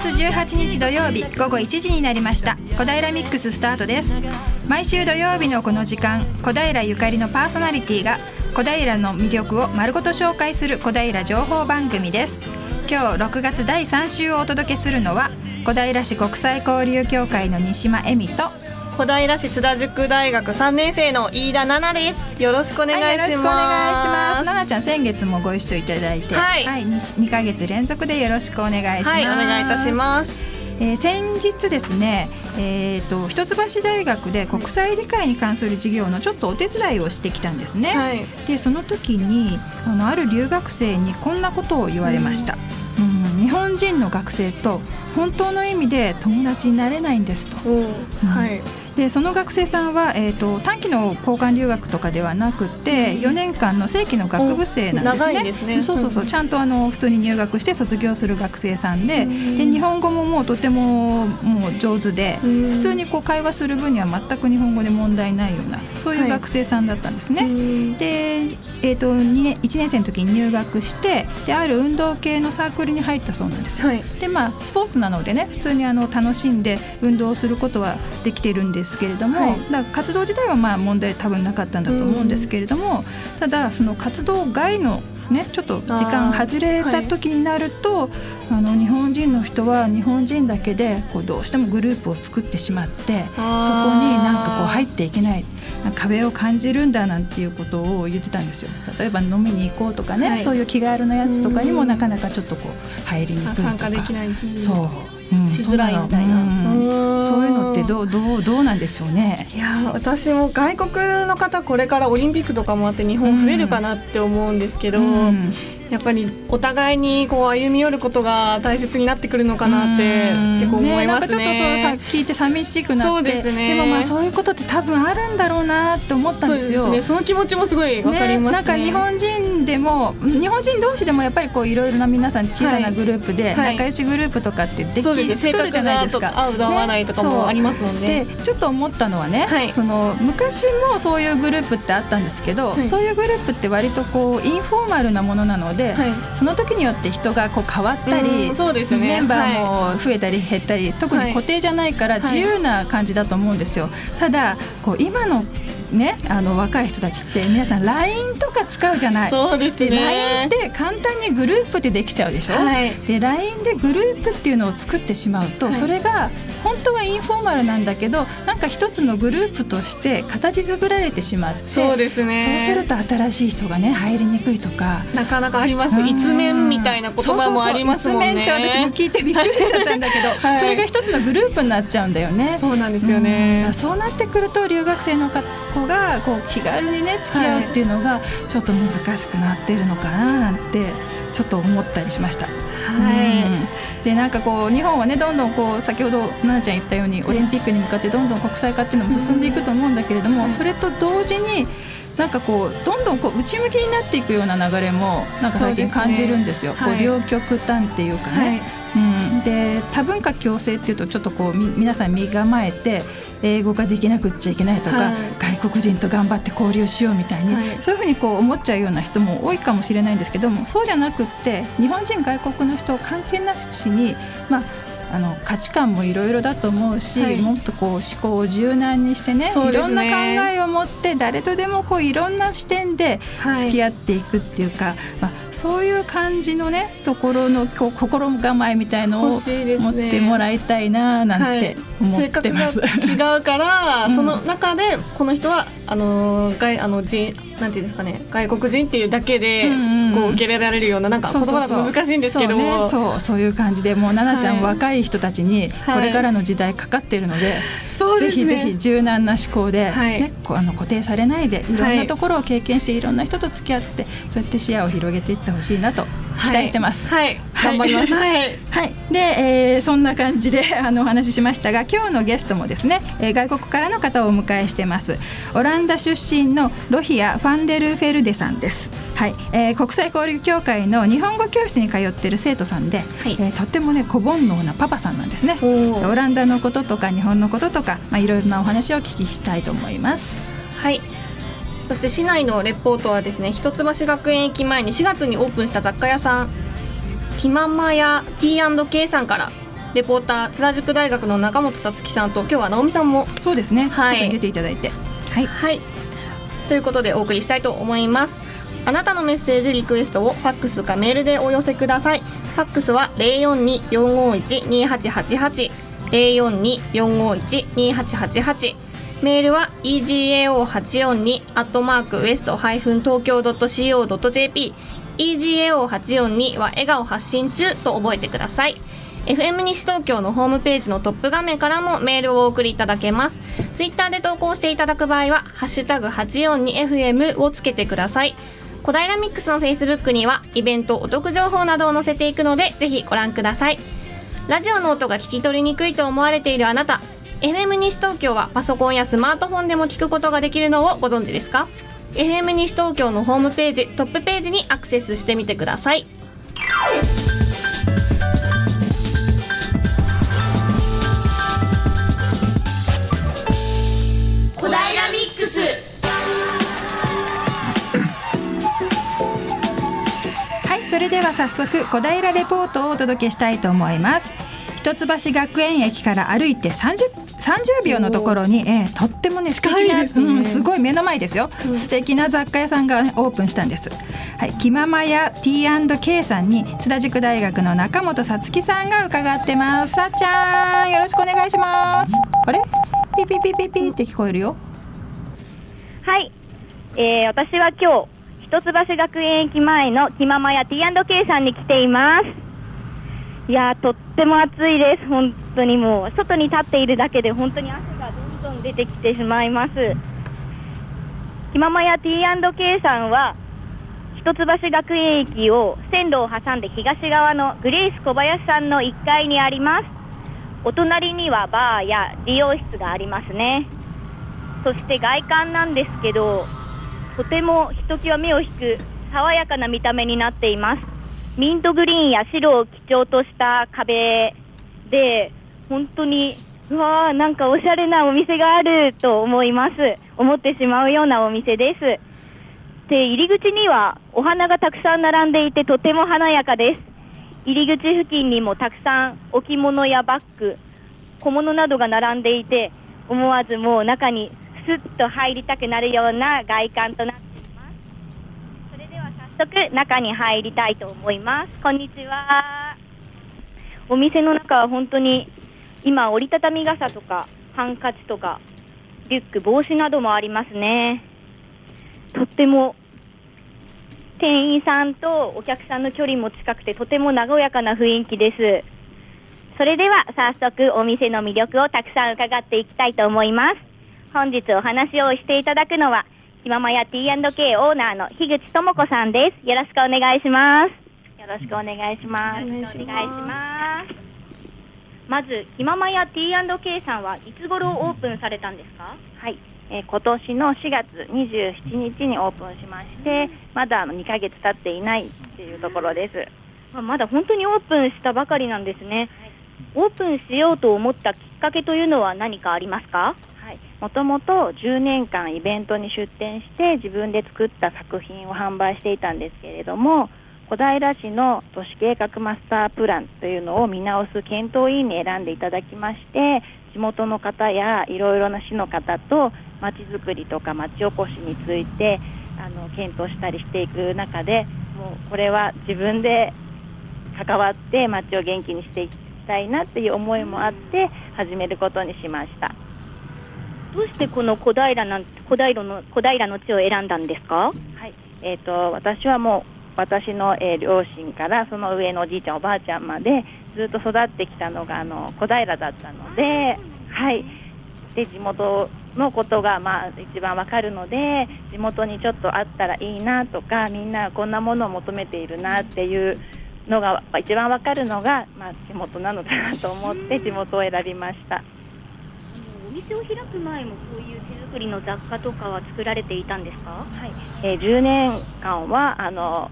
月18日土曜日午後1時になりました。小平ミックススタートです。毎週土曜日のこの時間小平ゆかりのパーソナリティが小平の魅力を丸ごと紹介する小平情報番組です。今日6月第3週をお届けするのは小平市国際交流協会の西間恵美と小平市津田塾大学3年生の飯田奈々です。よろしくお願いします、はい、よろしくお願いします。奈々ちゃん先月もご一緒いただいてはい、はい、2, 2ヶ月連続でよろしくお願いします、はい、お願いいたします。えー、先日ですね、えーと、一橋大学で国際理解に関する授業のちょっとお手伝いをしてきたんですね。はい、でその時にあのある留学生にこんなことを言われました。うん、うん、日本人の学生と本当の意味で友達になれないんですと。うん、はいでその学生さんは、えーと、短期の交換留学とかではなくて4年間の正規の学部生なんですね。すね。そうそうそう。ちゃんとあの普通に入学して卒業する学生さんでで日本語ももうとてももう上手で普通にこう会話する分には全く日本語で問題ないようなそういう学生さんだったんですね。はい、で、えーと、2年1年生の時に入学してである運動系のサークルに入ったそうなんですよ。はい、でまあスポーツなのでね普通にあの楽しんで運動することはできてるんですけれども、はい、だ活動自体はまあ問題多分なかったんだと思うんですけれども、ただその活動外のね、ちょっと時間外れた時になるとあ、はい、あの日本人の人は日本人だけでこうどうしてもグループを作ってしまってそこになんかこう入っていけない壁を感じるんだなんていうことを言ってたんですよ。例えば飲みに行こうとかね、はい、そういう気軽なやつとかにもなかなかちょっとこう入りにくいとか。参加できないそうしづらいみたいな、そういうのってどうどうどうなんでしょうね。いや私も外国の方これからオリンピックとかもあって日本増えるかなって思うんですけど、うんやっぱりお互いにこう歩み寄ることが大切になってくるのかなって結構思いますね。ねちょっとそうさ聞いて寂しくなってそうです、ね、でもまあそういうことって多分あるんだろうなって思ったんですよ。そね、その気持ちもすごいわかります、ね、なんか日本人でも日本人同士でもやっぱりこういろいろな皆さん小さなグループで仲良しグループとかってでき、はい、作るじゃないですか。合う合わないとかもありますもんね。でちょっと思ったのはね、はい、その昔もそういうグループってあったんですけど、はい、そういうグループって割とこうインフォーマルなものなので、その時によって人がこう変わったり、そうですね、メンバーも増えたり減ったり、特に固定じゃないから自由な感じだと思うんですよ。ただこう今のね、あの若い人たちって皆さん LINE とか使うじゃない。そうですね。LINE で簡単にグループでできちゃうでしょ、はい、で LINE でグループっていうのを作ってしまうと、はい、それが本当はインフォーマルなんだけどなんか一つのグループとして形作られてしまってそうですね。そうすると新しい人がね入りにくいとか。なかなかあります。一面みたいな言葉もありますもんね。一面って私も聞いてびっくりしちゃったんだけど、はい、それが一つのグループになっちゃうんだよね。そうなんですよね、うそうなってくると留学生の子がこう気軽にね付き合うっていうのがちょっと難しくなってるのかななんてちょっと思ったりしました。はい、でなんかこう日本はねどんどんこう先ほど奈々ちゃん言ったようにオリンピックに向かってどんどん国際化っていうのも進んでいくと思うんだけれども、それと同時になんかこうどんどんこう内向きになっていくような流れもなんか最近感じるんですよ。すね、こう両極端っていうかね。はい、うん、で多文化共生っていうとちょっとこうみ皆さん身構えて英語ができなくっちゃいけないとか、はい、外国人と頑張って交流しようみたいに、はい、そういうふうにこう思っちゃうような人も多いかもしれないんですけどもそうじゃなくって日本人外国の人関係なしに、まあ、あの価値観もいろいろだと思うし、はい、もっとこう思考を柔軟にしてね、ね、いろんな考えを持って誰とでもこういろんな視点で付き合っていくっていうか、はい、まあ、そういう感じのねところの心構えみたいのを持ってもらいたいななんて思ってます。はい、違うから、その中でこの人はあの外あの人なんていうんですかね外国人っていうだけでこう受け入れられるようななんか言葉だと難しいんですけど。そうそう。そういう感じでもう奈々ちゃん、若い人たちにこれからの時代かかっているので、はい、ぜひぜひ柔軟な思考で、ね、ねあの固定されないでいろんなところを経験していろんな人と付き合ってそうやって視野を広げていってほしいなと期待してます。はい、頑張ります。はい、はい、で、えー、そんな感じで あのお話ししましたが、今日のゲストもですね、えー、外国からの方をお迎えしてます。オランダ出身のロヒアファンデルフェルデさんです。はい、えー、国際交流協会の日本語教室に通っている生徒さんで、はい、えー、とってもね小煩悩なパパさんなんですね。オランダのこととか日本のこととか、まあいろいろなお話をお聞きしたいと思います。はい。そして市内のレポートはですね一橋学園駅前に4月にオープンした雑貨屋さんティママや T&K さんからレポーター津田塾大学の中本さつきさんと今日は直美さんもそうですね。はい。出ていただいて。はい、はい、ということでお送りしたいと思います。あなたのメッセージリクエストをファックスかメールでお寄せください。ファックスは042-451-2888 042-451-2888メールは egao842 アットマークウエストハイフン東京 .co.jp egao842 は笑顔発信中と覚えてください。FM 西東京のホームページのトップ画面からもメールをお送りいただけます。ツイッターで投稿していただく場合は「ハッシュタグ #842FM」をつけてください。小平ミックスのフェイスブックにはイベントお得情報などを載せていくのでぜひご覧ください。ラジオの音が聞き取りにくいと思われているあなた FM 西東京はパソコンやスマートフォンでも聞くことができるのをご存知ですか？FM 西東京のホームページトップページにアクセスしてみてください。小平ミックス。はいそれでは早速小平レポートをお届けしたいと思います。一橋学園駅から歩いて 30, 30秒のところに、えー、とってもね素敵なす、ね、うん、すごい目の前ですよ、うん、素敵な雑貨屋さんが、ね、オープンしたんです。はい、気ままや T&K さんに津田塾大学の中本さつきさんが伺ってます。さっちゃんよろしくお願いします。あれ？ピピピピピって聞こえるよ。はい、えー、私は今日一橋学園駅前の気ままや T&K さんに来ています。いやとっても暑いです、本当にもう外に立っているだけで本当に汗がどんどん出てきてしまいます。気ままや T&K さんは一橋学園駅を線路を挟んで東側のグレイス小林さんの1階にあります。お隣にはバーや理容室がありますね。そして外観なんですけどとてもひときわ目を引く爽やかな見た目になっています。ミントグリーンや白を基調とした壁で、本当に、うわー、なんかおしゃれなお店があると思います。思ってしまうようなお店です。で、入り口にはお花がたくさん並んでいてとても華やかです。入り口付近にもたくさん置物やバッグ、小物などが並んでいて、思わずもう中にスッと入りたくなるような外観となって速中に入りたいと思います。こんにちは。お店の中は本当に今折りたたみ傘とかハンカチとかリュック、帽子などもありますね。とっても店員さんとお客さんの距離も近くてとても和やかな雰囲気です。それでは早速お店の魅力をたくさん伺っていきたいと思います。本日お話をしていただくのはひままや T&K オーナーの樋口智子さんです。よろしくお願いします。よろしくお願いします。お願いします。まず、ひままや T&K さんはいつ頃オープンされたんですか？はい。えー、今年の4月27日にオープンしまして、まだあの2ヶ月経っていないっていうところです。ままだ本当にオープンしたばかりなんですね。オープンしようと思ったきっかけというのは何かありますか？もともと10年間イベントに出展して自分で作った作品を販売していたんですけれども小平市の都市計画マスタープランというのを見直す検討委員に選んでいただきまして地元の方やいろいろな市の方とまちづくりとかまちおこしについてあの検討したりしていく中でもうこれは自分で関わって町を元気にしていきたいなっていう思いもあって始めることにしました。どうしてこの小平なん小平の小平の地を選んだんですか？はい。えっ、ー、と私はもう私の、えー、両親からその上のおじいちゃんおばあちゃんまでずっと育ってきたのがあの小平だったので、はい。で地元のことがまあ一番わかるので地元にちょっとあったらいいなとかみんなこんなものを求めているなっていうのが一番わかるのが、まあ、地元なのかなと思って地元を選びました。店を開く前もそういう手作りの雑貨とかは作られていたんですか、はいえー、10年間はあの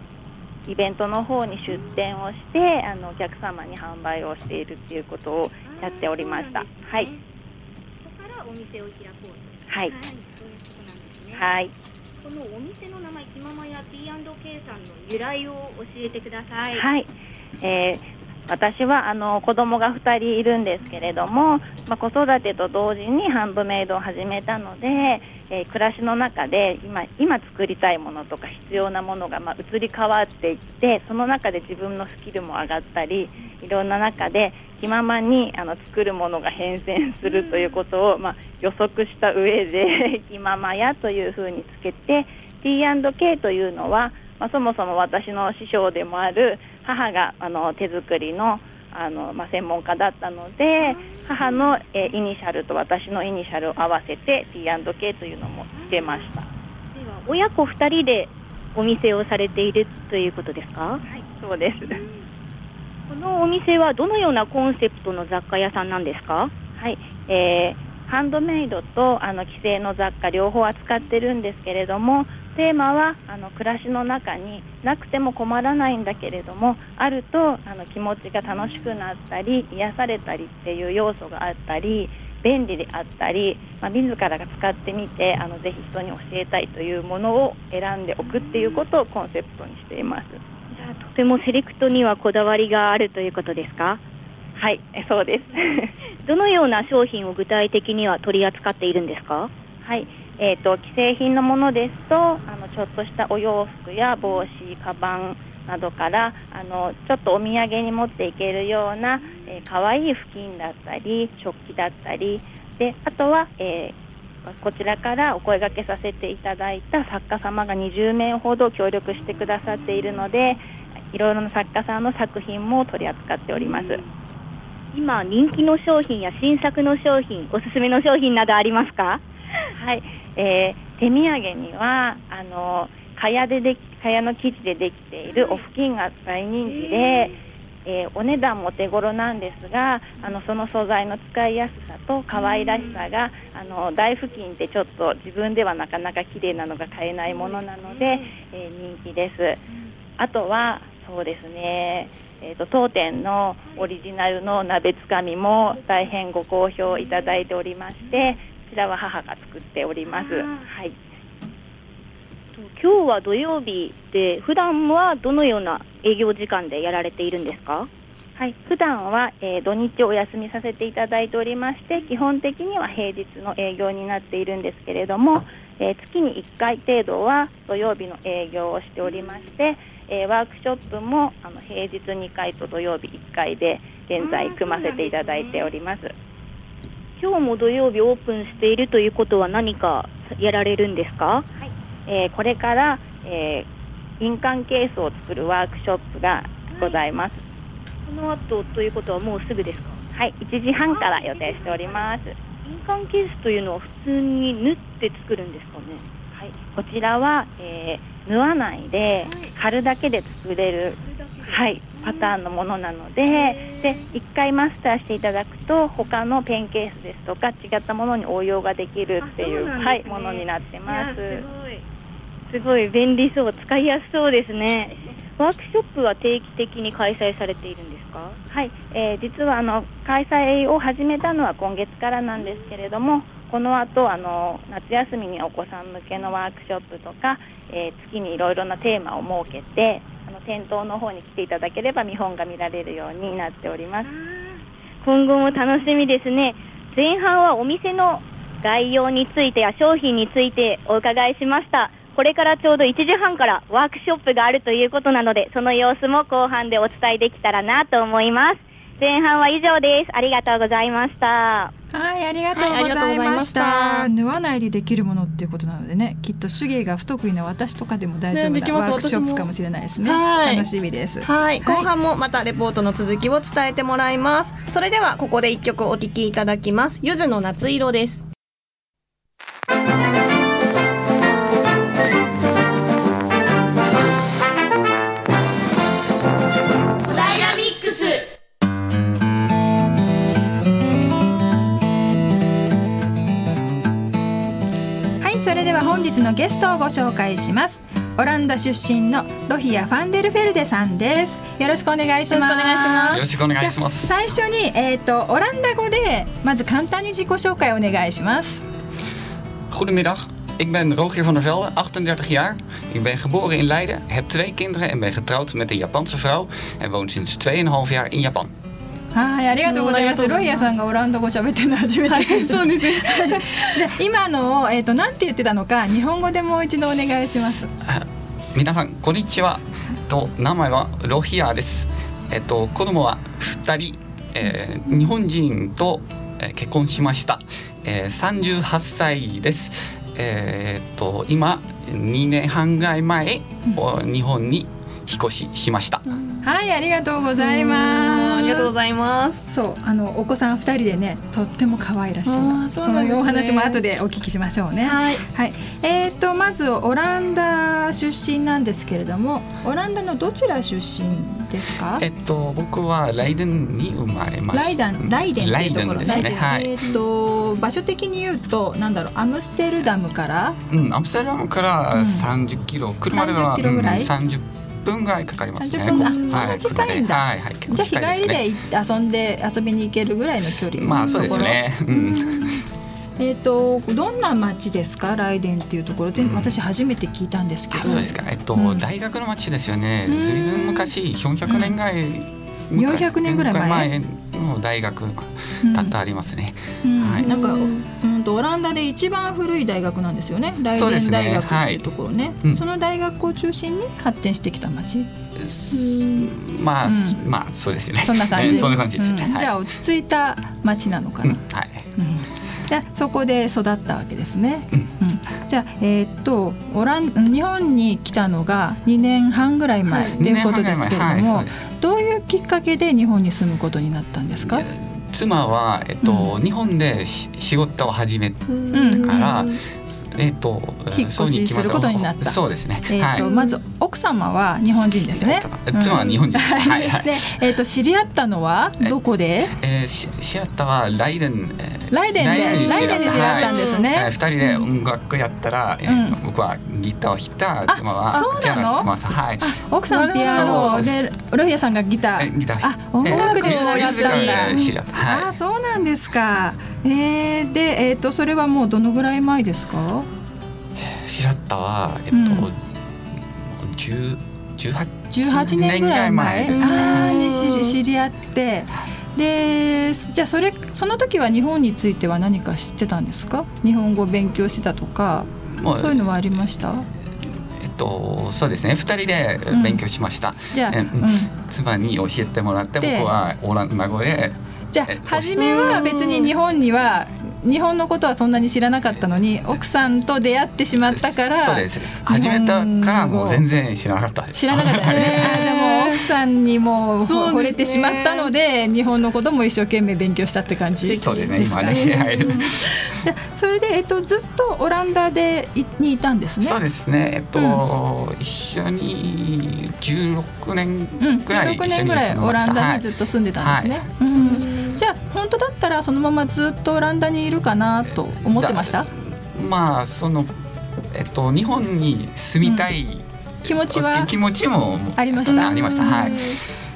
イベントの方に出店をしてあのお客様に販売をしているということをやっておりました。はい。そこからお店を開こうと。はい。はい、そういうことなんですね。はい。このお店の名前、きままや P&K さんの由来を教えてください。はい。えー私はあの子供が2人いるんですけれども、まあ、子育てと同時にハンドメイドを始めたので、えー、暮らしの中で今今作りたいものとか必要なものがまあ移り変わっていってその中で自分のスキルも上がったりいろんな中で気ままにあの作るものが変遷するということを、まあ、予測した上で 気ままやというふうにつけて T&K というのは、まあ、そもそも私の師匠でもある母があの手作りのあの、まあ、専門家だったので母の、えー、イニシャルと私のイニシャルを合わせて T&K というのもつけました。では親子2人でお店をされているということですか？はいそうです。このお店はどのようなコンセプトの雑貨屋さんなんですか？はい、えー、ハンドメイドとあの既製の雑貨両方扱ってるんですけれどもテーマはあの暮らしの中になくても困らないんだけれどもあるとあの気持ちが楽しくなったり癒されたりっていう要素があったり便利であったり、まあ、自らが使ってみてあのぜひ人に教えたいというものを選んでおくっていうことをコンセプトにしています。じゃあとてもセレクトにはこだわりがあるということですか？はいそうです。どのような商品を具体的には取り扱っているんですか？はいえーと、既製品のものですとあのちょっとしたお洋服や帽子、カバンなどからあのちょっとお土産に持っていけるような、えー、かわいい布巾だったり食器だったりであとは、えー、こちらからお声がけさせていただいた作家様が20名ほど協力してくださっているのでいろいろな作家さんの作品も取り扱っております。今人気の商品や新作の商品おすすめの商品などありますか？はい、えー、手土産にはあの蚊帳でで蚊帳の生地でできているお布巾が大人気で、えー、お値段も手頃なんですがあのその素材の使いやすさと可愛らしさがあの大布巾ってちょっと自分ではなかなか綺麗なのが買えないものなので、えー、人気です。あとはそうですね、えーと、当店のオリジナルの鍋つかみも大変ご好評いただいておりましてちらは母が作っております。はい。今日は土曜日で普段はどのような営業時間でやられているんですか？はい、普段は、えー、土日お休みさせていただいておりまして基本的には平日の営業になっているんですけれども、えー、月に1回程度は土曜日の営業をしておりまして、えー、ワークショップもあの平日2回と土曜日1回で現在組ませていただいております。今日も土曜日オープンしているということは何かやられるんですか、はい。えー、これから、えー、印鑑ケースを作るワークショップがございます、はい、この後ということはもうすぐですか？はい1時半から予定しております。印鑑ケースというのは普通に縫って作るんですかね？はい、こちらは、えー、縫わないで、貼るだけで作れる、はい、パターンのものなのでで1回マスターしていただくと他のペンケースですとか違ったものに応用ができるっていう、ね、はい、ものになってます。すごい。便利そう使いやすそうですね。ワークショップは定期的に開催されているんですか？はい、えー、実はあの開催を始めたのは今月からなんですけれどもこの後あの夏休みにお子さん向けのワークショップとか、えー、月にいろいろなテーマを設けてあの店頭の方に来ていただければ見本が見られるようになっております。今後も楽しみですね。前半はお店の概要についてや商品についてお伺いしました。これからちょうど1時半からワークショップがあるということなのでその様子も後半でお伝えできたらなと思います。前半は以上です。ありがとうございました。はいありがとうございました。はい、縫わないでできるものっていうことなのでねきっと手芸が不得意な私とかでも大丈夫な、ね、ワークショップかもしれないですね。楽しみです。はい。後半もまたレポートの続きを伝えてもらいます。それではここで一曲お聴きいただきます。ゆずの夏色です本日のゲストをご紹介しますオランダ出身のロヒア・ファンデルフェルデさんですよろしくお願いしますよろしくお願いします最初にえっ、ー、とオランダ語でまず簡単に自己紹介お願いします Goedemiddag Ik ben Rogier van der Velde, 38 jaar. Ik ben geboren in Leiden, heb twee kinderen en ben getrouwd met een Japanse vrouw en woon sinds 2,5 jaar in Japan. はい、ありがとうございます。ロイヤさんがオランダ語喋ってるの初めて そうですね。で、今のえっ、ー、となんて言ってたのか日本語でもう一度お願いします。皆さんこんにちは。と名前はロヒアです。えっと子供は二人、えー、日本人と、えー、結婚しました。えー、三十八歳です。えー、っと今2年半ぐらい前、うん、日本に引っ越ししました。はいありがとうございます。ありがとうございます。そうあのお子さん二人でねとっても可愛らしいの。そ,、のお話も後でお聞きしましょうね。はい。はい、えっ、とまずオランダ出身なんですけれども、オランダのどちら出身ですか？えっと僕はライデンに生まれました。ライデンライデンライデンですね。はい。えっと場所的に言うとなんだろうアムステルダムから？うんアムステルダムから三十キロ、車では三十分ぐらいかかりますね。分あ、そんな近いんだ。はいはい、じゃあ日帰りで遊んで遊びに行けるぐらいの距離まあそうですね。うん。えっ、とどんな町ですか？ライデンっていうところ、うん、私初めて聞いたんですけど。そうですか。えっと、うん、大学の町ですよね。ずいぶん昔400年ぐらい400年ぐらい前？の大学だったありますね。はい、なんか、うんとオランダで一番古い大学なんですよね。ライデン大学っていうところね。そ、ねはい、その大学を中心に発展してきた町。まあ、まあそうですよね。そんな感じ。そんな感じです、ねじゃあ落ち着いた町なのかな？はい。でそこで育ったわけですね。うん。じゃあ、えー、っとオラン日本に来たのが2年半ぐらい前とい。うことですけれども、はい、どういうきっかけで日本に住むことになったんですか？妻は、えっと、うん、日本で仕事を始めたから、えっ、と引っ越しすることになった。そうですね。えっ、ー、と、はい、まず奥様は日本人ですね。妻は日本人。はいはい。で、えっ、ー、と知り合ったのはどこで？えー、し知り合ったはライデン。ライデンでライデンで知り合ったんですね。二、人で音楽やったら、えー、僕はギターを弾いた、妻はピアノ弾いてます。はい。奥さんピアノでロイヤさんがギター。ギター。あ、音楽でつながったんだ。知り合った。はい。あ、そうなんですか。えー、で、えっ、とそれはもうどのぐらい前ですか？白田はえっと、うん、18, 年ぐらい前。です、ね、あに知り合って。でじゃあそれその時は日本については何か知ってたんですか？日本語勉強してたとか、そういうのはありました？えっとそうですね。二人で勉強しました、うん、じゃあ、うん、妻に教えてもらって僕はオランダ語でじゃあ初めは別に日本には日本のことはそんなに知らなかったのに奥さんと出会ってしまったからそうです。始めたからもう全然知らなかった。知らなかったですね。じゃあもう奥さんにも惚れてしまったので日本のことも一生懸命勉強したって感じ。ですかそうですね。今ね、はい、それで、えっと、ずっとオランダでいにいたんですね。そうですね。えっと、うん、一緒に16年ぐらいうん、16年ぐらい。オランダにずっと住んでたんですね、はい。はい。うん、じゃあ本当だったらそのままずっとオランダにいるかなと思ってました？まあその、えっと、日本に住みたい、うん、気持ちは気持ちもありました？ありました。はい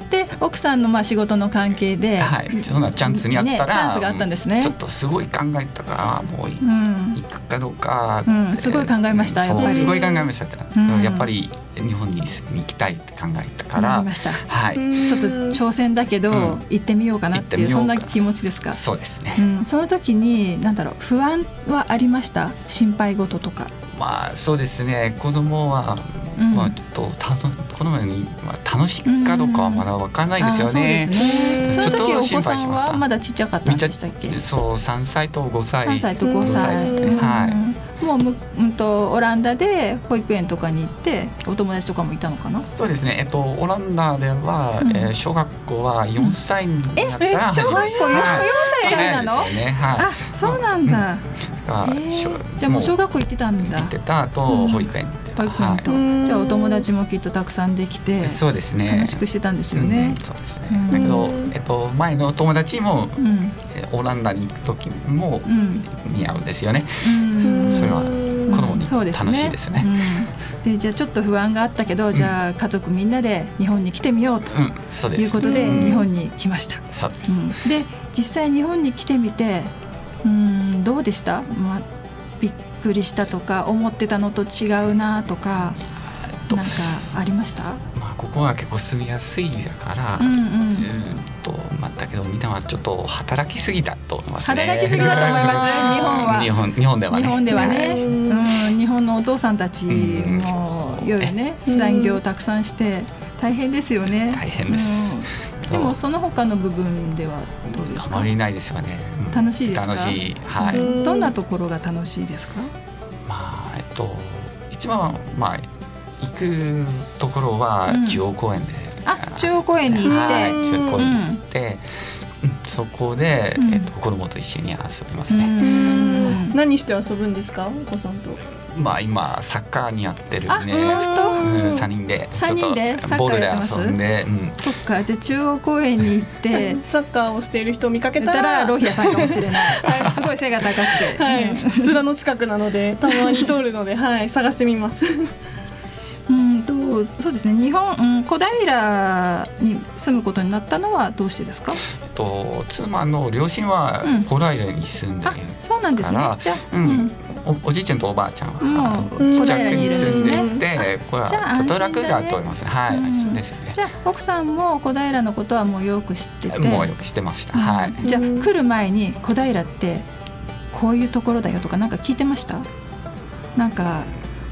で奥さんのまあ仕事の関係で、はい、そんなチャンスにあったら、ね、チャンスがあったんですね。ちょっとすごい考えたからもう、うん、行くかどうか、うん、すごい考えましたやっぱり。すごい考えました、うん、やっぱり日本に行きたいって考えたからはい、ちょっと挑戦だけど、行ってみようかなっていうそんな気持ちですか？そうですね、その時に何だろう不安はありました？心配事とかまあそうですね子供は、まあちょっとた子供に、まあ、楽しいかどうかはまだわからないですよね。その時お子さんはまだちっちゃかったんでしたっけ？そう三歳と五歳。三歳と五歳。はい。もうむ、うんと、オランダで保育園とかに行ってお友達とかもいたのかな？そうですね、えっと、オランダでは、うん、えー、小学校は4歳になったら、小学校 4,、はい、歳からなの、ね。はい、あそうなんだ、うん、えー、じゃあもう小学校行ってたんだ。行ってたと保育園保育園と、はい、じゃあお友達もきっとたくさんできてそうですね。楽しくしてたんですよね、そうですね、だけど、えっと、前の友達も、うん、オランダに行く時も似合うんですよね、それは子供に楽しいですね。でじゃあちょっと不安があったけど、じゃあ家族みんなで日本に来てみようということで日本に来ました。で実際日本に来てみてうんどうでした、まあ、びっくりしたとか思ってたのと違うなとかなんかありました？まあここは結構住みやすいだから、うん、うん、とまあだけどみんなはちょっと働きすぎだと思いますね。働きすぎだと思います。日本は。日本日本ではね。日本ではね、うん、日本のお父さんたちも夜ね残業をたくさんして大変ですよね。大変です。でもその他の部分ではどうですか？あまりないですよね。楽しいですか？楽しい。はい。どんなところが楽しいですか？まあえっと一番まあ行くところは中央公園で、うん、あ中央公園に行って、はい、中央公園に行って、うん、そこで、えっと、子供と一緒に遊びますね。何して遊ぶんですか？お子さんと。まあ今サッカーにやってるね。三、人で。三人でサッカーやってます？うん、そっかじゃあ中央公園に行って。サッカーをしている人を見かけたらロヒアさんかもしれない。はい、すごい背が高くて、はい、面の近くなので たまに通るのではい。探してみます。うんとそうですね。日本、うん、小平に住むことになったのはどうしてですか？と妻の両親は小平に住んでる、うん、そうなんですね。じゃうん、おおじいちゃんとおばあちゃんは小平にいるん。ですねでこれはちょっと楽だと思います、ね、はい、ですよね。じゃあ奥さんも小平のことはもうよく知ってて。もうよく知ってました、はい、じゃあ来る前に小平ってこういうところだよとかなんか聞いてました？なんか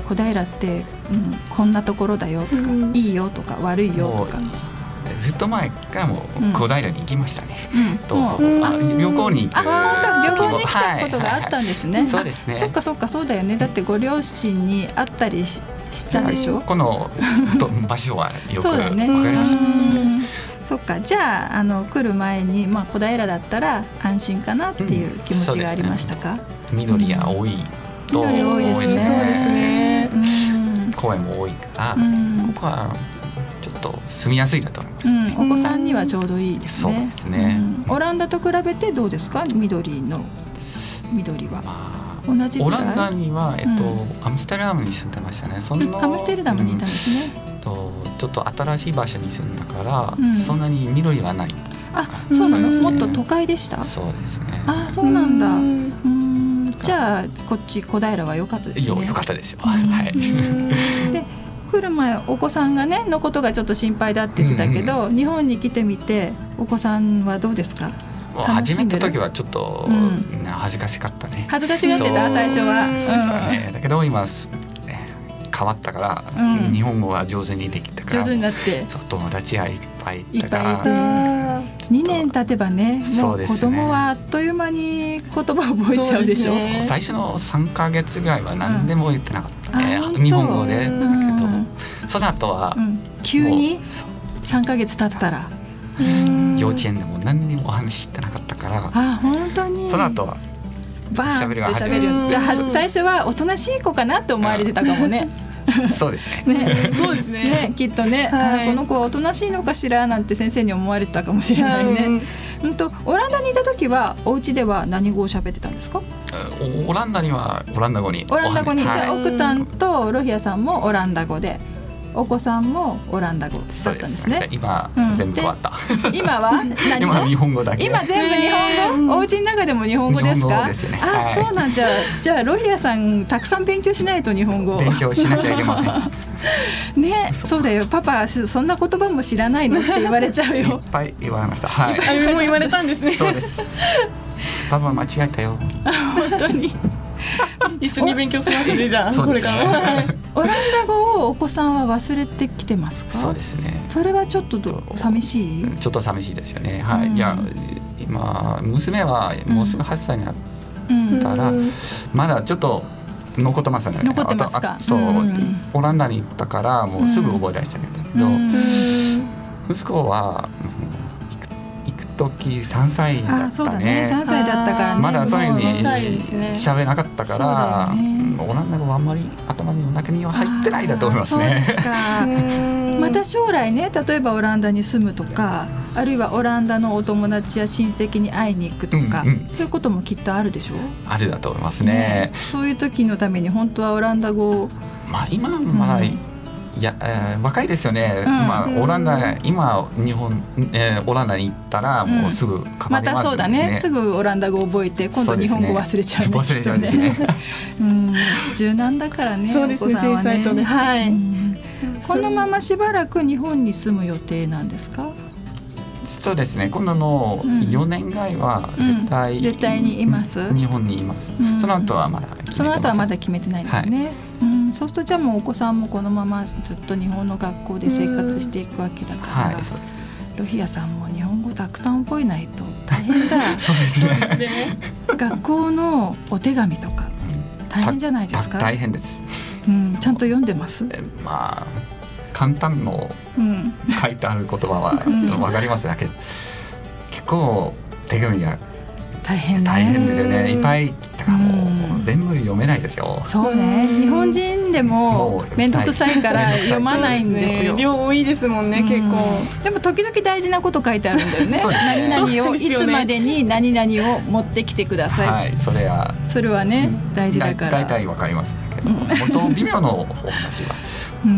小平って、うん、こんなところだよとか、うん、いいよとか悪いよとか。ずっと前からも小平に行きましたね。うん、と、あ旅行に行く。あ、旅行に来たことがあったんですね。そうですね。そっかそっかそうだよね。だってご両親に会ったりししたでしょ？この 場所はよくわかりました。そっかじゃああの来る前に、まあ、小平だったら安心かなっていう気持ちがありましたか、緑が多いと緑多いですね。そうですね。公園も多いから、ここはと住みやすいなと思います、お子さんにはちょうどいいですね。そうですね。オランダと比べてどうですか？緑の緑は。同じオランダには、えっとアムステルダムに住んでましたね。そのアムステルダムにいたんですね。とちょっと新しい場所に住んだから、そんなに緑はない。あ、そうなの。もっと都会でした？そうですね。あ、そうなんだ。じゃあこっち小平は良かったですね。良かったですよ。はい。で来る前お子さんがねのことがちょっと心配だって言ってたけど、日本に来てみてお子さんはどうですか？始めた時はちょっと、うん、恥ずかしかったね。恥ずかしがってた最初は。最初はね。だけど今変わったから、うん、日本語は上手にできたから上手になって。そう友達がいっぱいいたから2年経てばねもう子供はあっという間に言葉覚えちゃうでしょ。う、ね、最初の3か月ぐらいは何でも言ってなかったね、うん、日本語で、だけど、その後は、急に？3か月経ったら。幼稚園でも何にもお話してなかったから。あ本当に。その後はバーンって喋る。じゃあ最初はおとなしい子かなって思われてたかもね。そうですね。ね、そうですね。ね、きっとね、はい、この子はおとなしいのかしらなんて先生に思われてたかもしれないね。うんと、オランダにいた時は、お家では何語を喋ってたんですか？オランダにはオランダ語に。オランダ語に、じゃあ、奥さんとロヒアさんもオランダ語で。お子さんもオランダ語だったんですね。今、うん、全部変わった。今は何今日本語だけ。今全部日本語？お家の中でも日本語ですか？すね、あ、はい、そうなんじゃじゃあロヒアさんたくさん勉強しないと日本語。勉強しなきゃいけません。ね、そうだよ。パパそんな言葉も知らないのって言われちゃうよ。いっぱい言われました。はい。もう言われたんですね。そうです。パパ間違えたよ。本当に。一緒に勉強しますねじゃあ、これから、オランダ語をお子さんは忘れてきてますか？そうですね。それはちょっと寂しい？ちょっと寂しいですよね。はい、うん、いや今娘はもうすぐ8歳になったら、うん、まだちょっと残ってますね残ってますかそう、うん、オランダに行ったからもうすぐ覚えられたけど、息子は時3歳だったね。三、ね、歳だったから、ね、まだそういうふうに喋れなかったから、ね、オランダ語あんまり頭の中には入ってないだと思いますね。そうですか。また将来ね例えばオランダに住むとかあるいはオランダのお友達や親戚に会いに行くとか、うんうん、そういうこともきっとあるでしょ？うあるだと思いますね、ね、そういう時のために本当はオランダ語まあ今はまあ、うんいや、えー、若いですよね、うん、まあ、オランダ今日本、えー、オランダに行ったらもうすぐ、ねまたそうだね。すぐオランダ語覚えて今度日本語忘れちゃうね忘れちゃうんですね。うん。柔軟だからねそうですね小さいとね。はい、このまましばらく日本に住む予定なんですか？そうですね。今度の4年ぐらいは絶対、うん、絶対にいます。日本にいます、うん、その後はまだその後はまだ決めてないですね、はい。うん、そうするとじゃあもうお子さんもこのままずっと日本の学校で生活していくわけだから、はい、ロヒアさんも日本語たくさん覚えないと大変だ。そうですね。学校のお手紙とか大変じゃないですか？大変です、うん、ちゃんと読んでます？まあ簡単の書いてある言葉は分かりますだけど、結構手紙が大変、大変ですよね。いっぱいだからもう全部読めないですよ、そうね。日本人でも面倒くさいから読まないんですよ。量多いですもんね結構。でも時々大事なこと書いてあるんだよね。何々をいつまでに何々を持ってきてください。はいそれは。それはね大事だから。大体わかりますけど。本当微妙のお話は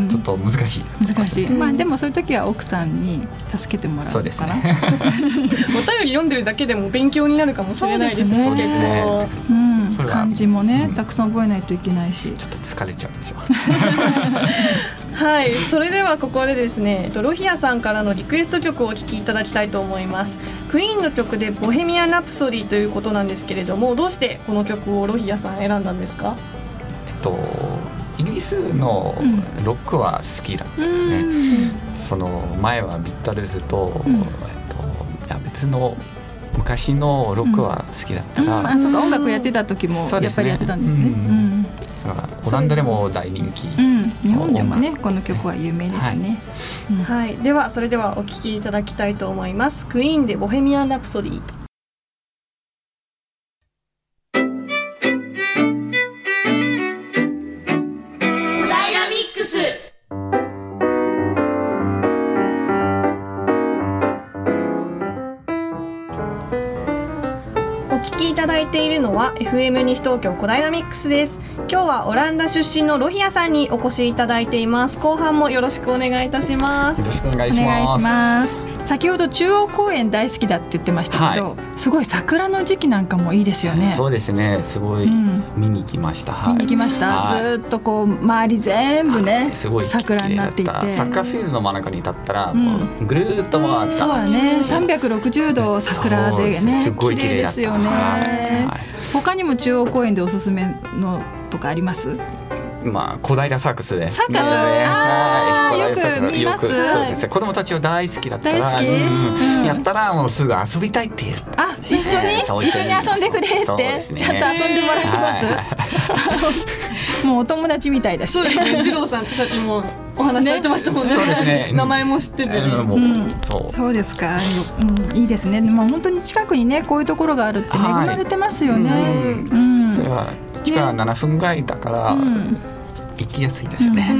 ちょっと難しい、難しい、まあでもそういう時は奥さんに助けてもらうのかな、ね、お便り読んでるだけでも勉強になるかもしれないです。ね。そうですね、うん、漢字もね、たくさん覚えないといけないし。ちょっと疲れちゃうんですよ はい。それではここでですねロヒアさんからのリクエスト曲をお聴きいただきたいと思います。クイーンの曲で「ボヘミアン・ラプソディ」ということなんですけれどもどうしてこの曲をロヒアさん選んだんですか？えっとスのロックは好きだったね、うん、その前はビッタルズと、うん、えっと、いや別の昔のロックは好きだったら、うん、あそうか音楽やってた時もやっぱりやってたんですね。うんオランダでも大人気、うん、日本でもねこの曲は有名ですね、は。い、はい、ではそれではお聴きいただきたいと思います。クイーンでボヘミアン・ラプソディは FM 西東京小平ミックスです。今日はオランダ出身のロヒアさんにお越しいただいています。後半もよろしくお願いいたします。よろしくお願いします。先ほど中央公園大好きだって言ってましたけど、はい、すごい桜の時期なんかもいいですよね。そうですね。すごい見に来ました、うん、見に来ました、はい、ずっとこう周り全部ね、すごい桜になっていて。サッカーフィールドの真ん中に立ったら、もうぐるっと回った、そうだね。360度桜でねす。ごい綺麗ですよね、はい他にも中央公園でおすすめのとかあります？まあ小平サークスで。サーカス、ああよく見ます。そうですね。子供たちは大好きだったら大好き、うん、やったらもうすぐ遊びたいっていう。あ一緒に？一緒に。遊んでくれって、ね、ちゃんと遊んでもらってます、はい、もうお友達みたいだし。そうですね。次郎さんってさっきもお話されてましたもんね。そうですね。名前も知ってて、ね。うん、そう。ですか。うん、いいですね。まあ本当に近くにねこういうところがあるって恵まれてますよね。うん。それは1から7分ぐらいだから、行きやすいですよね。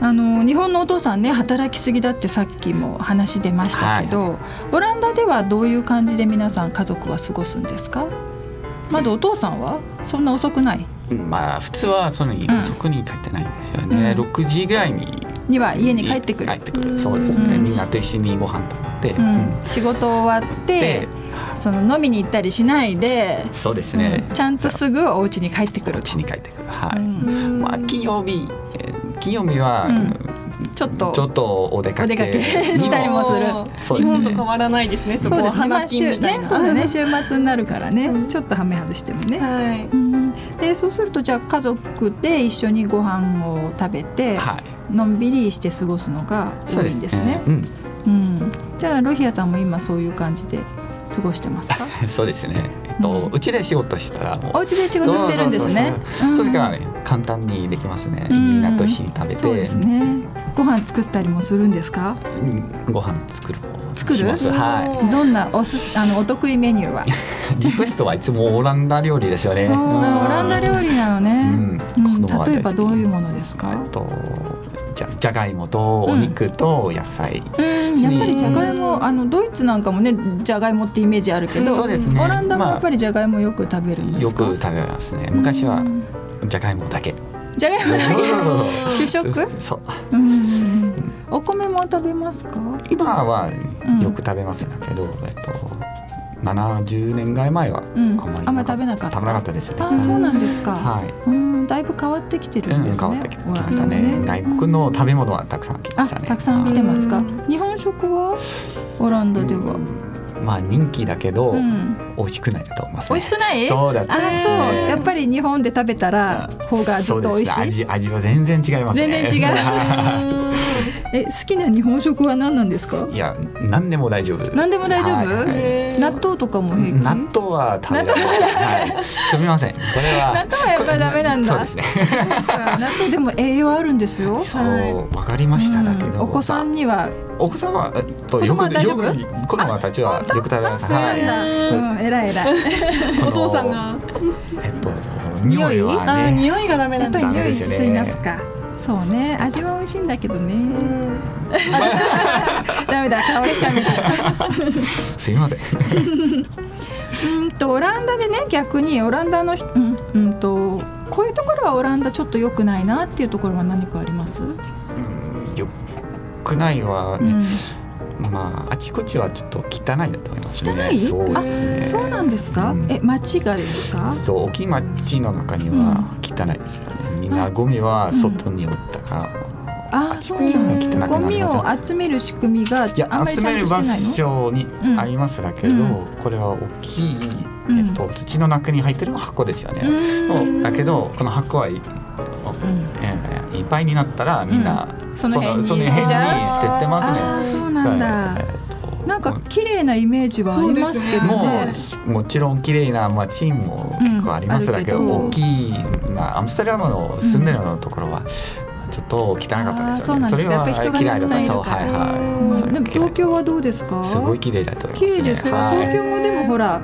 あの日本のお父さんね働きすぎだってさっきも話出ましたけど、はい、オランダではどういう感じで皆さん家族は過ごすんですか？まずお父さんは？そんな遅くない？まあ普通はその遅くに帰ってないんですよね、うん、6時ぐらいにには家に帰ってくる。帰ってくる。そうですね、うん、みんなと一緒にご飯食べて、うん、仕事終わってその飲みに行ったりしないでそうですね、ちゃんとすぐお家に帰ってくるお家に帰ってくる。はい、まあ金曜日金曜日は、ちょっとちょっとお出かけしたりもする。そうですね。日本と変わらないですね。そこは花金みたいな。そうね。週末になるからね。ちょっとはめ外してもね。はい。でそうするとじゃあ家族で一緒にご飯を食べて、のんびりして過ごすのが多いんですね。うん。じゃあロヒアさんも今そういう感じで過ごしてますか？そうですね、えっとうち、で仕事したらお家で仕事してるんですねそうそからね簡単にできますね、みんなと一緒に食べてそうですねご飯作ったりもするんですか？ご飯作る。作る？はい。どんなおすあのお得意メニューは？リクエストはいつもオランダ料理ですよね。オランダ料理なのね、例えばどういうものですか、とじゃじゃがいもとお肉と野菜、うん、やっぱりじゃがいもあのドイツなんかもねじゃがいもってイメージあるけどそうです、ね、オランダもやっぱりじゃがいもよく食べるんですよく食べますね。昔はじゃがいもだけじゃがいも主食？そう。うん。お米も食べますか？今はよく食べますけど、えっと70年ぐらい前はあんまり、あんま食べなかった。食べなかったですね。あそうなんですか、はい。うん。だいぶ変わってきてるんですね、変わってきましたね。外国の食べ物はたくさん来ましたね。たくさん来てますか？日本食は？オランダでは、まあ人気だけど、うん。美味しくないと思います、ね、美味しくない？そうだ、ね、あそう。やっぱり日本で食べたら方がずっと美味しい、味味は全然違います、ね、全然違う え好きな日本食は何なんですか？いや何でも大丈夫。何でも大丈夫、はいはい、納豆とかも平気？納豆は食べない。はい。すみません。これは納豆はやっぱりダメなんだ。そうですね。納豆でも栄養あるんですよ。そうわかりましただけど、お子さんには？お子さんはえっとよくよく子供たちはよく食べます。はい。えらいえらいお父さんが。えっと匂いはね。匂い？がダメなんだ。やっぱり匂い吸いますかそうね味は美味しいんだけどねダメだ顔しか見てすいませんうんとオランダでね逆にオランダのうんうんとこういうところはオランダちょっと良くないなっていうところは何かあります？うん良くないはね、うん、まああちこちはちょっと汚いだと思いますね。汚い？そうですね。そうなんですか？うん、え町がですか？そう大きい町の中には汚いですよね。みんなゴミは外に置いたか。ああそうなんゴミを集める仕組みがいの？集める場所にありますだけど、うん、これは大きい、えっと、土の中に入ってる箱ですよね。うん、だけどこの箱は、うん。えー、いっぱいになったらみんな、その辺に捨てててますね。あそうなんだ、なんか綺麗なイメージはありますけどね。ももちろん綺麗な街も結構ありますだけど、大きいなアムステルダムの住んでるところは、ちょっと汚かったですよね。それは嫌いだった。そう、はいはい。でも東京はどうですか？すごい綺麗だと綺麗ですか？東京もでもほら。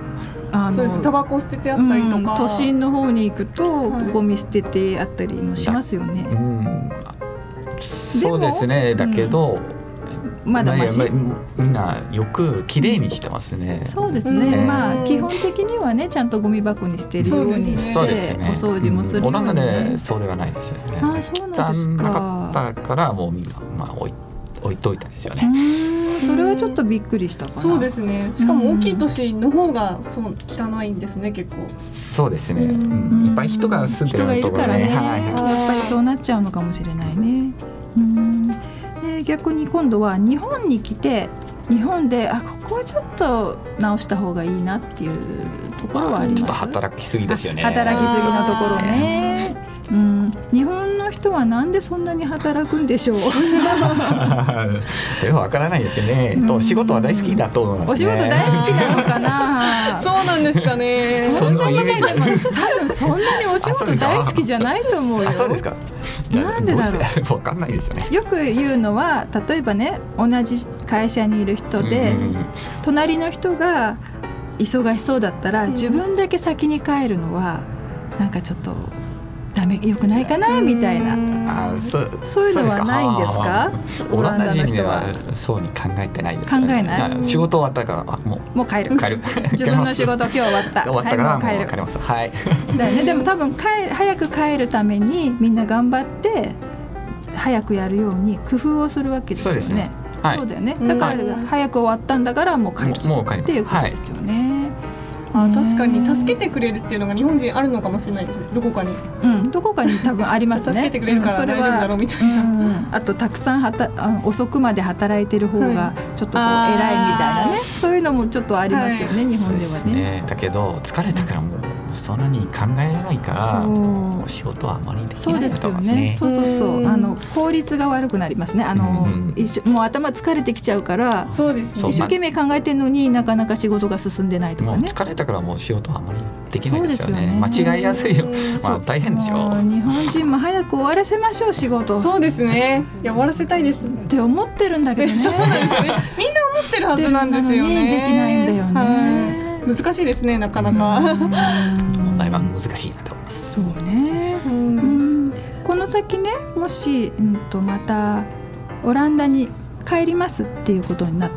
あのタバコ捨ててあったりとか、都心の方に行くとゴミ捨ててあったりもしますよね。うん、そうですね。だけど、まだまし、まみんなよく綺麗にしてますね。そうですね。まあ基本的にはねちゃんとゴミ箱に捨てるようにして、お掃除もするように、ね。オランダでそうではないですよね。あそうなんですか。なかったからもうみんなまあ置い置いといたんですよね。それはちょっとびっくりしたそうですね。しかも大きい都市の方がそう汚いんですね結構。そうですね。いっぱい人が住んでる、人がいるからね。はい、やっぱりそうなっちゃうのかもしれないね。え逆に今度は日本に来て日本であここはちょっと直した方がいいなっていうところはあります。ちょっと働きすぎですよね。働きすぎなところね、うん、日本の人はなんでそんなに働くんでしょう？わからないですよね、と仕事は大好きだと思います、ね、お仕事大好きなのかな？そうなんですかね。そんなに。多分そんなにお仕事大好きじゃないと思うよ。そうですか。なんでだろう？わかんないですよね。よく言うのは例えばね同じ会社にいる人で、隣の人が忙しそうだったら、自分だけ先に帰るのはなんかちょっとダメよくないかなみたいな。あそそういうのはないんですか？オランダ人は。そうに考えてない考えない？仕事終わったからもうもう帰る。帰る。自分の仕事今日終わった。終わったから帰る。帰ります。はい。だよね。でも多分帰早く帰るためにみんな頑張って早くやるように工夫をするわけですよね。そうだよね。だから早く終わったんだからもう帰る。っていうことですよね、あ確かに助けてくれるっていうのが日本人あるのかもしれないですね。どこかに。うん。どこかに多分ありますね。助けてくれるから大丈夫だろうみたいな、うん、あとたくさんはたあ遅くまで働いてる方がちょっとこう偉いみたいなね、そういうのもちょっとありますよね、はい、日本ではね、ね、だけど疲れたからもうそんなに考えられないから仕事はあまりできないですよね。そうそうそうあの効率が悪くなりますね。あの、うん、一緒もう頭疲れてきちゃうからそうです、ね、一生懸命考えてるのになかなか仕事が進んでないとかね。疲れたからもう仕事はあまりできないですよね。よね間違いやすいよ。まあ大変ですよ。日本人も早く終わらせましょう仕事。そうですね。いや終わらせたいです。って思ってるんだけどね。そうなんですね。みんな思ってるはずなんですよね。できないんだよね。難しいですねなかなか。問題は難しいなと思います。そうね、うん、この先ねもし、うんと、またオランダに帰りますっていうことにな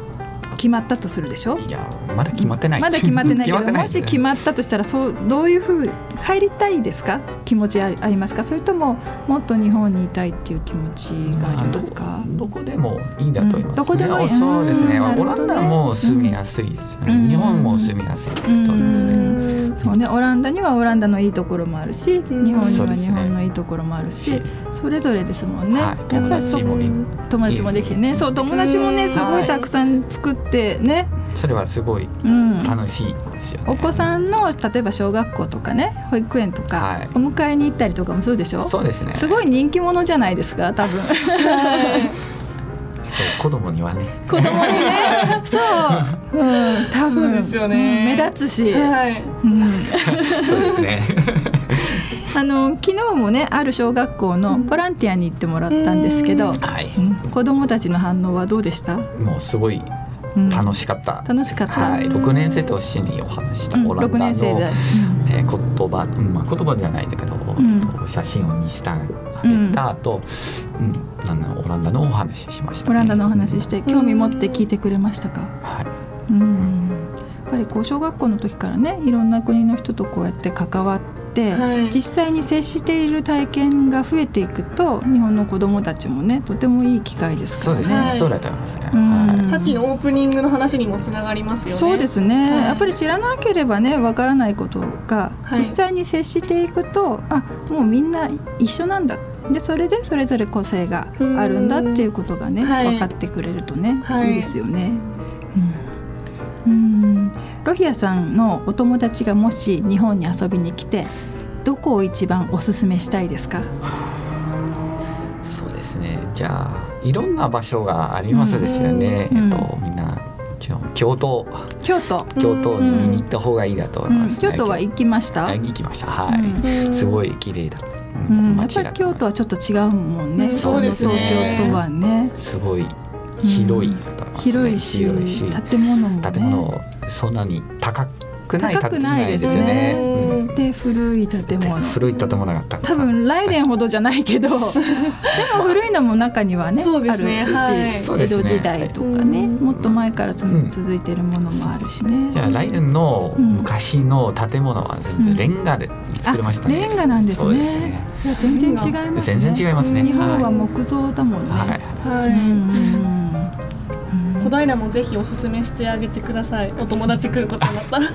決まったとするでしょ？いやまだ決まってない。まだ決まってないけど もし決まったとしたらそうどういうふう帰りたいですか？気持ちありますか？それとももっと日本にいたいっていう気持ちがありますか、まあ、どどこでもいいだと思います、ね。うん、どこでもいい。そうですね、ね、オランダも住みやすいですね、うん、日本も住みやすいと思いますね、そうね。オランダにはオランダのいいところもあるし、日本には日本のいいところもあるしそれぞれですもんね、はい、友達も友達もできてね。そう友達もねすごいたくさん作ってね、それはすごい楽しいですよね、お子さんの例えば小学校とかね保育園とか、お迎えに行ったりとかもそうでしょ？そうですね。すごい人気者じゃないですか多分。子供にはね。子供にね。そう、うん、多分。ですよね、目立つし、はい。うん、そうですね。あの昨日もねある小学校のボランティアに行ってもらったんですけど、うん、子供たちの反応はどうでした？もうすごい楽しかった、うん、楽しかった、はい、6年生と一緒にお話した、オランダの、年生で、えー、言葉、まあ、言葉じゃないんだけど、写真を見せてあげた後、うん。なんオランダのお話しました、ね、オランダのお話して興味持って聞いてくれましたか、はい。うん。やっぱりこう小学校の時からねいろんな国の人とこうやって関わって、はい、実際に接している体験が増えていくと日本の子どもたちもねとてもいい機会ですからね。そうですね、そうだと思いますね、はい、さっきのオープニングの話にもつながりますよね。そうですね、はい、やっぱり知らなければねわからないことが実際に接していくと、あもうみんな一緒なんだ。でそれでそれぞれ個性があるんだっていうことがね、分かってくれるとね、い、いですよね。うん、ロヒアさんのお友達がもし日本に遊びに来てどこを一番おすすめしたいですか？そうですね。じゃあいろんな場所がありますですよね、うん、えっとみんな京都。京都。京都に見に行った方がいいだと思います、ねうん、京都は行きました？行きました。はい、すごい綺麗だうん、やっぱり京都はちょっと違うもんね、そうですね。東京とはね。すごい広い、広いし建物も、ね、建物そんなに高くない高くないですよね。うん、で古い建物。古い建物が多分ライデンほどじゃないけど でも古いのも中にはねあるし、はい、江戸時代とかね、もっと前からつ、続いてるものもあるしね。じゃあライデンの昔の建物は全部レンガで作りましたね。レンガなんですね。ね。いや全然違います、ね、全然違いますね。日本は木造だもんね。はい。小平もぜひおすすめしてあげてください。お友達来ることになったら。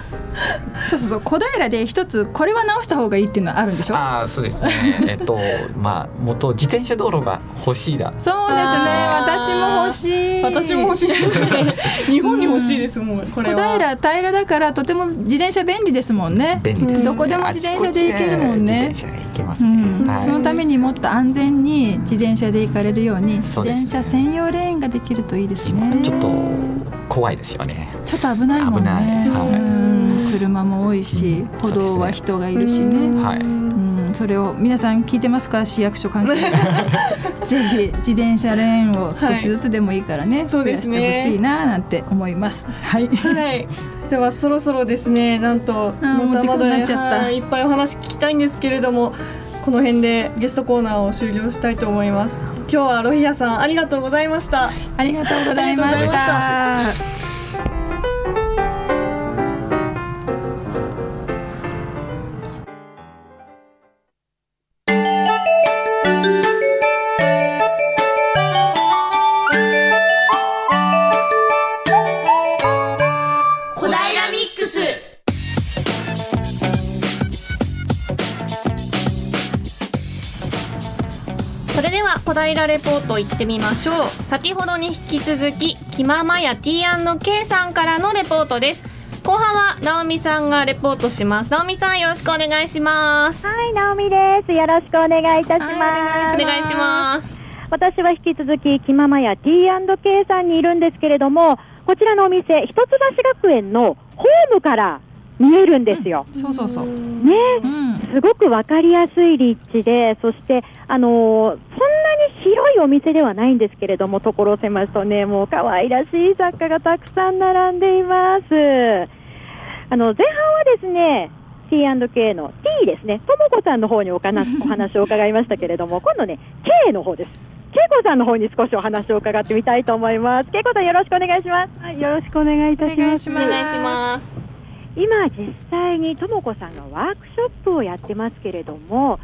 そうそうそう小平で一つこれは直した方がいいっていうのはあるんでしょ？ああそうですね。えっとまあ元自転車道路が欲しいだ。そうですね。私も欲しい。私も欲しいです。ね日本に欲しいですもん、これ小平平らだからとても自転車便利ですもんね。便利です、ね、どこでも自転車で行けるもんね。自転車で行けますね、うん。はい、そのためにもっと安全に自転車で行かれるように自転車専用レーンができるといいですね。ちょっと怖いですよね。ちょっと危ないもんね、はい、車も多いし、歩道は人がいるしね、はい、それを皆さん聞いてますか？市役所関係。ぜひ自転車レーンを少しずつでもいいからね、はい、増やしてほしいななんて思います。はい、はい、ではそろそろですね。なんとまだまだいっぱいお話聞きたいんですけれどもこの辺でゲストコーナーを終了したいと思います今日はロヒアさんありがとうございました。ありがとうございました平レポート行ってみましょう先ほどに引き続き気ままや T&K さんからのレポートです後半は直美さんがレポートします直美さんよろしくお願いしますはい直美ですよろしくお願いいたします、はい、お願いします私は引き続き気ままや T&K さんにいるんですけれどもこちらのお店一橋学園のホームから見えるんですよ。うん、そうそうそう。ね、うん、すごくわかりやすい立地で、そしてあのー、そんなに広いお店ではないんですけれども、所狭しとね、もう可愛らしい雑貨がたくさん並んでいます。あの前半はですね、T&K の T ですね、ともこさんの方におかな お話を伺いましたけれども、今度ね、K の方です。恵子さんの方に少しお話を伺ってみたいと思います恵子さんよろしくお願いしますはい、よろしくお願いいたしますお願いします今実際にともこさんがワークショップをやってますけれども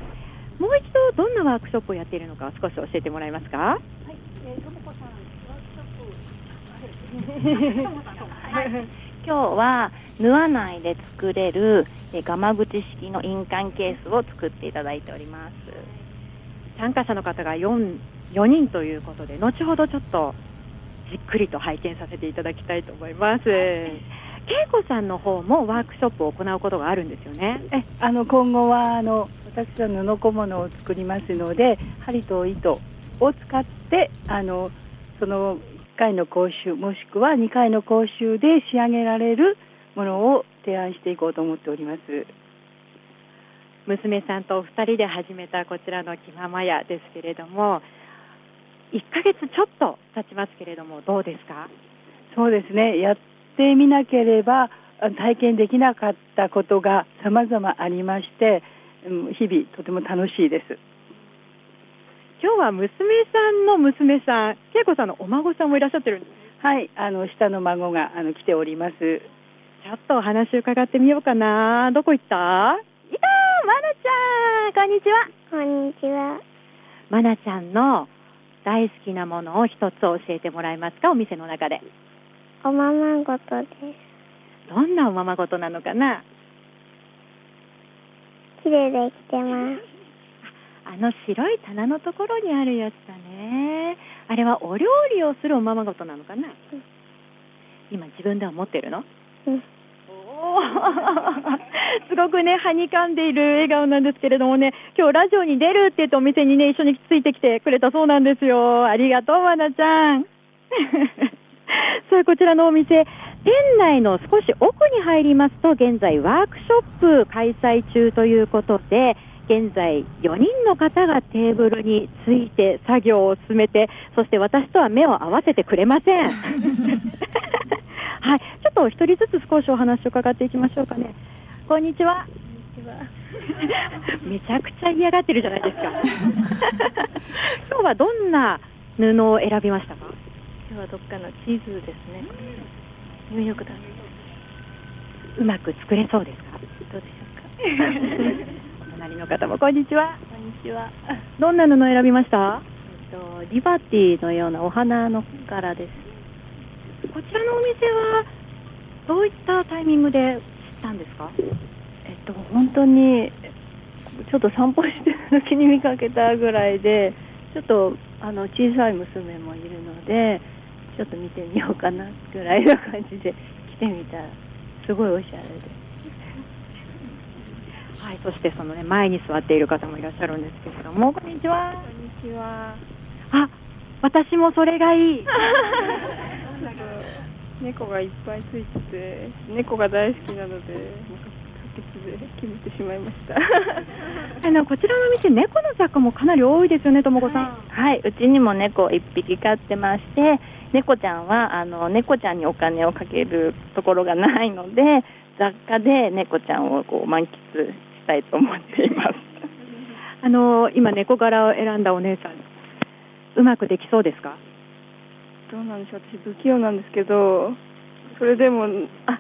もう一度どんなワークショップをやっているのか少し教えてもらえますか？はい、えー、ともこさん今日は縫わないで作れるガマ口式の印鑑ケースを作っていただいております。参加者の方が 4, 4人ということで後ほどちょっとじっくりと拝見させていただきたいと思います。恵子さんの方もワークショップを行うことがあるんですよね。えあの今後はあの私は布小物を作りますので針と糸を使ってあのその回の講習もしくは2回の講習で仕上げられるものを提案していこうと思っております。娘さんとお二人で始めたこちらの気まま屋ですけれども1ヶ月ちょっと経ちますけれどもどうですか？そうですね。やってみなければ体験できなかったことが様々ありまして日々とても楽しいです今日は娘さんの娘さん、恵子さんのお孫さんもいらっしゃってるんですはい、あの下の孫があの来ております。ちょっとお話伺ってみようかな。どこ行った？いたまなちゃんこんにちはこんにちは。まなちゃんの大好きなものを一つ教えてもらえますか？お店の中で。おままごとです。どんなおままごとなのかな？綺麗できてます。あの白い棚のところにあるやつだね。あれはお料理をするおままごとなのかな、うん、今自分では持ってるの、うん、すごくねはにかんでいる笑顔なんですけれどもね。今日ラジオに出るって言ってお店にね一緒についてきてくれたそうなんですよ。ありがとうまなちゃんさあこちらのお店店内の少し奥に入りますと現在ワークショップ開催中ということで現在4人の方がテーブルについて作業を進めてそして私とは目を合わせてくれません。はい。ちょっと一人ずつ少しお話を伺っていきましょうかね。こんにちは。めちゃくちゃ嫌がってるじゃないですか。今日はどんな布を選びましたか？今日はどっかのチーズですね。ニューヨークだ。うまく作れそうですか？どうでしょうか？隣の方もこんにちは。こんにちは。どんな布を選びました？えっとリバティのようなお花の柄です。こちらのお店はどういったタイミングで知ったんですか？えっと本当にちょっと散歩してる時に見かけたぐらいでちょっとあの小さい娘もいるのでちょっと見てみようかなぐらいの感じで来てみたらすごいおしゃれではい、そしてそのね前に座っている方もいらっしゃるんですけれども、こんにちは。こんにちは。あ、私もそれがいい。猫がいっぱいついてて、猫が大好きなので、で決めてしまいました。あのこちらの店、猫の雑貨もかなり多いですよね、ともこさん。はい、うちにも猫一匹飼ってまして、猫ちゃんはあの猫ちゃんにお金をかけるところがないので、雑貨で猫ちゃんをこう満喫したいと思っています。あの今猫柄を選んだお姉さんうまくできそうですか？どうなんでしょう。私不器用なんですけどそれでもあ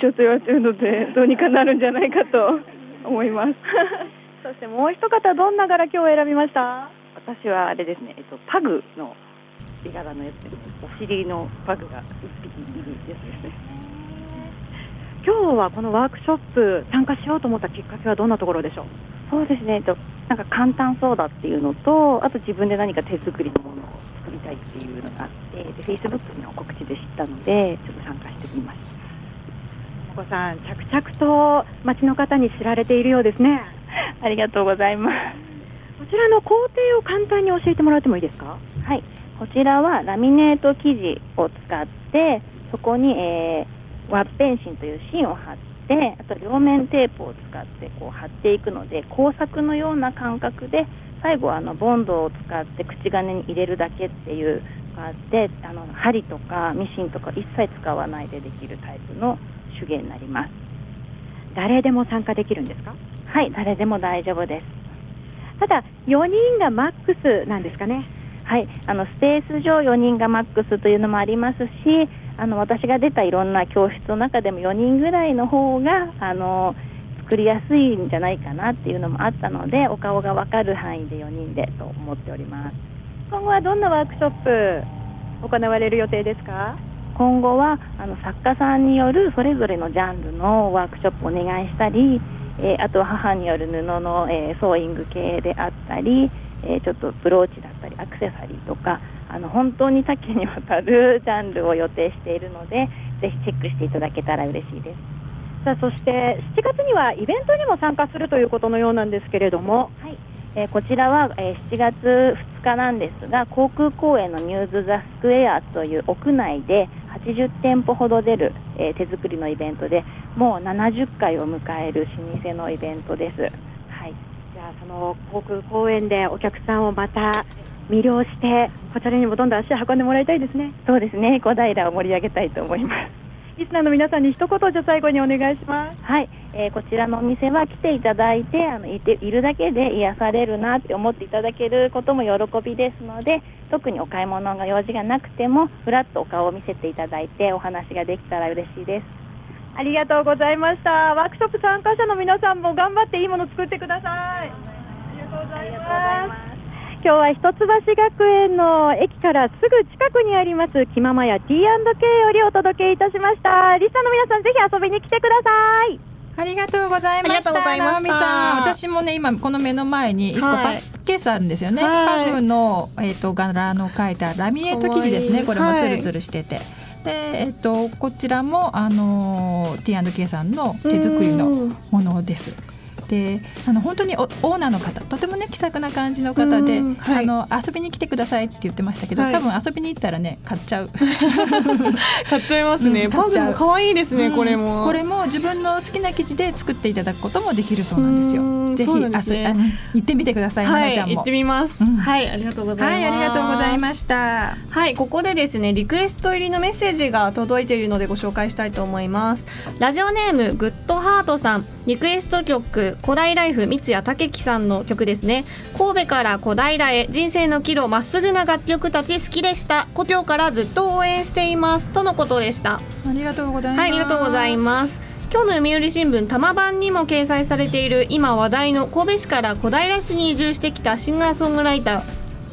ちょっと言われてるのでどうにかなるんじゃないかと思います。そしてもう一方どんな柄今日選びました？私はあれですね、えっと、パグの絵柄のやつですお尻のパグが1匹いるやつですね。今日はこのワークショップ参加しようと思ったきっかけはどんなところでしょう？そうですね、となんか簡単そうだっていうのと、あと自分で何か手作りのものを作りたいっていうのがあって、で Facebook の告知で知ったので、ちょっと参加してみました。お子さん、着々と町の方に知られているようですね。ありがとうございます。こちらの工程を簡単に教えてもらってもいいですか？はい、こちらはラミネート生地を使って、そこに、えーワッペン芯という芯を貼ってあと両面テープを使ってこう貼っていくので工作のような感覚で最後はあのボンドを使って口金に入れるだけっていうのがあってあの針とかミシンとか一切使わないでできるタイプの手芸になります誰でも参加できるんですか？はい誰でも大丈夫ですただ4人がマックスなんですかね。はい、あのスペース上4人がマックスというのもありますし、あの私が出たいろんな教室の中でも4人ぐらいの方があの作りやすいんじゃないかなっていうのもあったので、お顔が分かる範囲で4人でと思っております。今後はどんなワークショップ行われる予定ですか？今後はあの作家さんによるそれぞれのジャンルのワークショップをお願いしたり、えー、あとは母による布の、えー、ソーイング系であったり、えー、ちょっとブローチだったりアクセサリーとかあの本当に多岐にわたるジャンルを予定しているのでぜひチェックしていただけたら嬉しいです。さあそして7月にはイベントにも参加するということのようなんですけれども、はいえー、こちらは、えー、7月2日なんですが航空公園のニューズ・ザ・スクエアという屋内で80店舗ほど出る、えー、手作りのイベントでもう70回を迎える老舗のイベントです。はい、じゃあその航空公園でお客さんをまた魅了してこちらにもどんどん足を運んでもらいたいですね。そうですね小平を盛り上げたいと思います。リスナーの皆さんに一言じゃ最後にお願いします。はい、えー、こちらのお店は来ていただいてあのいているだけで癒されるなって思っていただけることも喜びですので特にお買い物が用事がなくてもふらっとお顔を見せていただいてお話ができたら嬉しいです。ありがとうございました。ワークショップ参加者の皆さんも頑張っていいもの作ってください。ありがとうございます。今日は一橋学園の駅からすぐ近くにあります気ままや T&K よりお届けいたしましたリスナーの皆さんぜひ遊びに来てくださいありがとうございました。直美さん、私もね今この目の前に一個パスケースあるんですよね。はい、パグのえっ、ー、と柄の描いたラミネート生地ですね。これもつるつるしてて。はいで、えっと、こちらもあの T&K さんの手作りのものです。であの本当にオーナーの方とてもね気さくな感じの方で、はい、あの遊びに来てくださいって言ってましたけど、はい、多分遊びに行ったらね買っちゃう。買っちゃいますね、うん、パグも可愛いですね、うん、これも。これも自分の好きな生地で作っていただくこともできるそうなんですよ。ぜひ、ね、行ってみてください、はい、ちゃんも。行ってみます、うん、はいありがとうございます、はい、ありがとうございました。はいここでですねリクエスト入りのメッセージが届いているのでご紹介したいと思います。ラジオネームグッドハートさん。リクエスト曲古代ライフ三谷武樹さんの曲ですね。神戸から小平へ人生の岐路まっすぐな楽曲たち好きでした。故郷からずっと応援しています。とのことでした。ありがとうございます。はいありがとうございます。今日の読売新聞多摩版にも掲載されている今話題の神戸市から小平市に移住してきたシンガーソングライター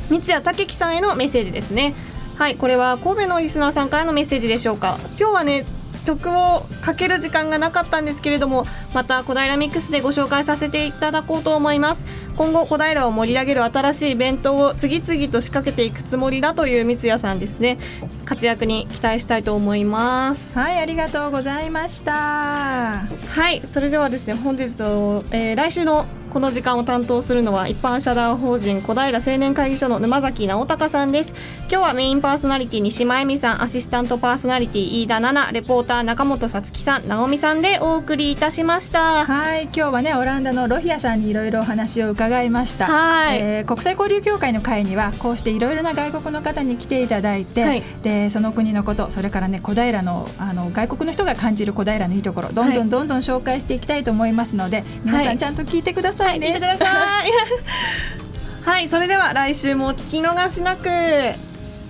三谷武樹さんへのメッセージですね。はいこれは神戸のリスナーさんからのメッセージでしょうか。今日はね曲をかける時間がなかったんですけれどもまた小平ミックスでご紹介させていただこうと思います。今後小平を盛り上げる新しいイベントを次々と仕掛けていくつもりだという三谷さんですね。活躍に期待したいと思います。はいありがとうございました。はいそれではですね本日と、えー、来週のこの時間を担当するのは一般社団法人小平青年会議所の沼崎直隆さんです。今日はメインパーソナリティ西真恵美さんアシスタントパーソナリティ飯田奈々レポーター中本さつきさん直美さんでお送りいたしました。はい今日はねオランダのロヒアさんにいろいろお話を伺いました。はい、えー、国際交流協会の会にはこうしていろいろな外国の方に来ていただいて、はい、でその国のことそれからね小平のあの外国の人が感じる小平のいいところどんどんどんどん紹介していきたいと思いますので、はい、皆さんちゃんと聞いてくださいさいね、聞いてください。はいそれでは来週もお聞き逃しなく。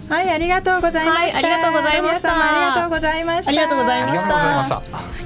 はいありがとうございました、はい、ありがとうございました。ありがとうございました。ありがとうございました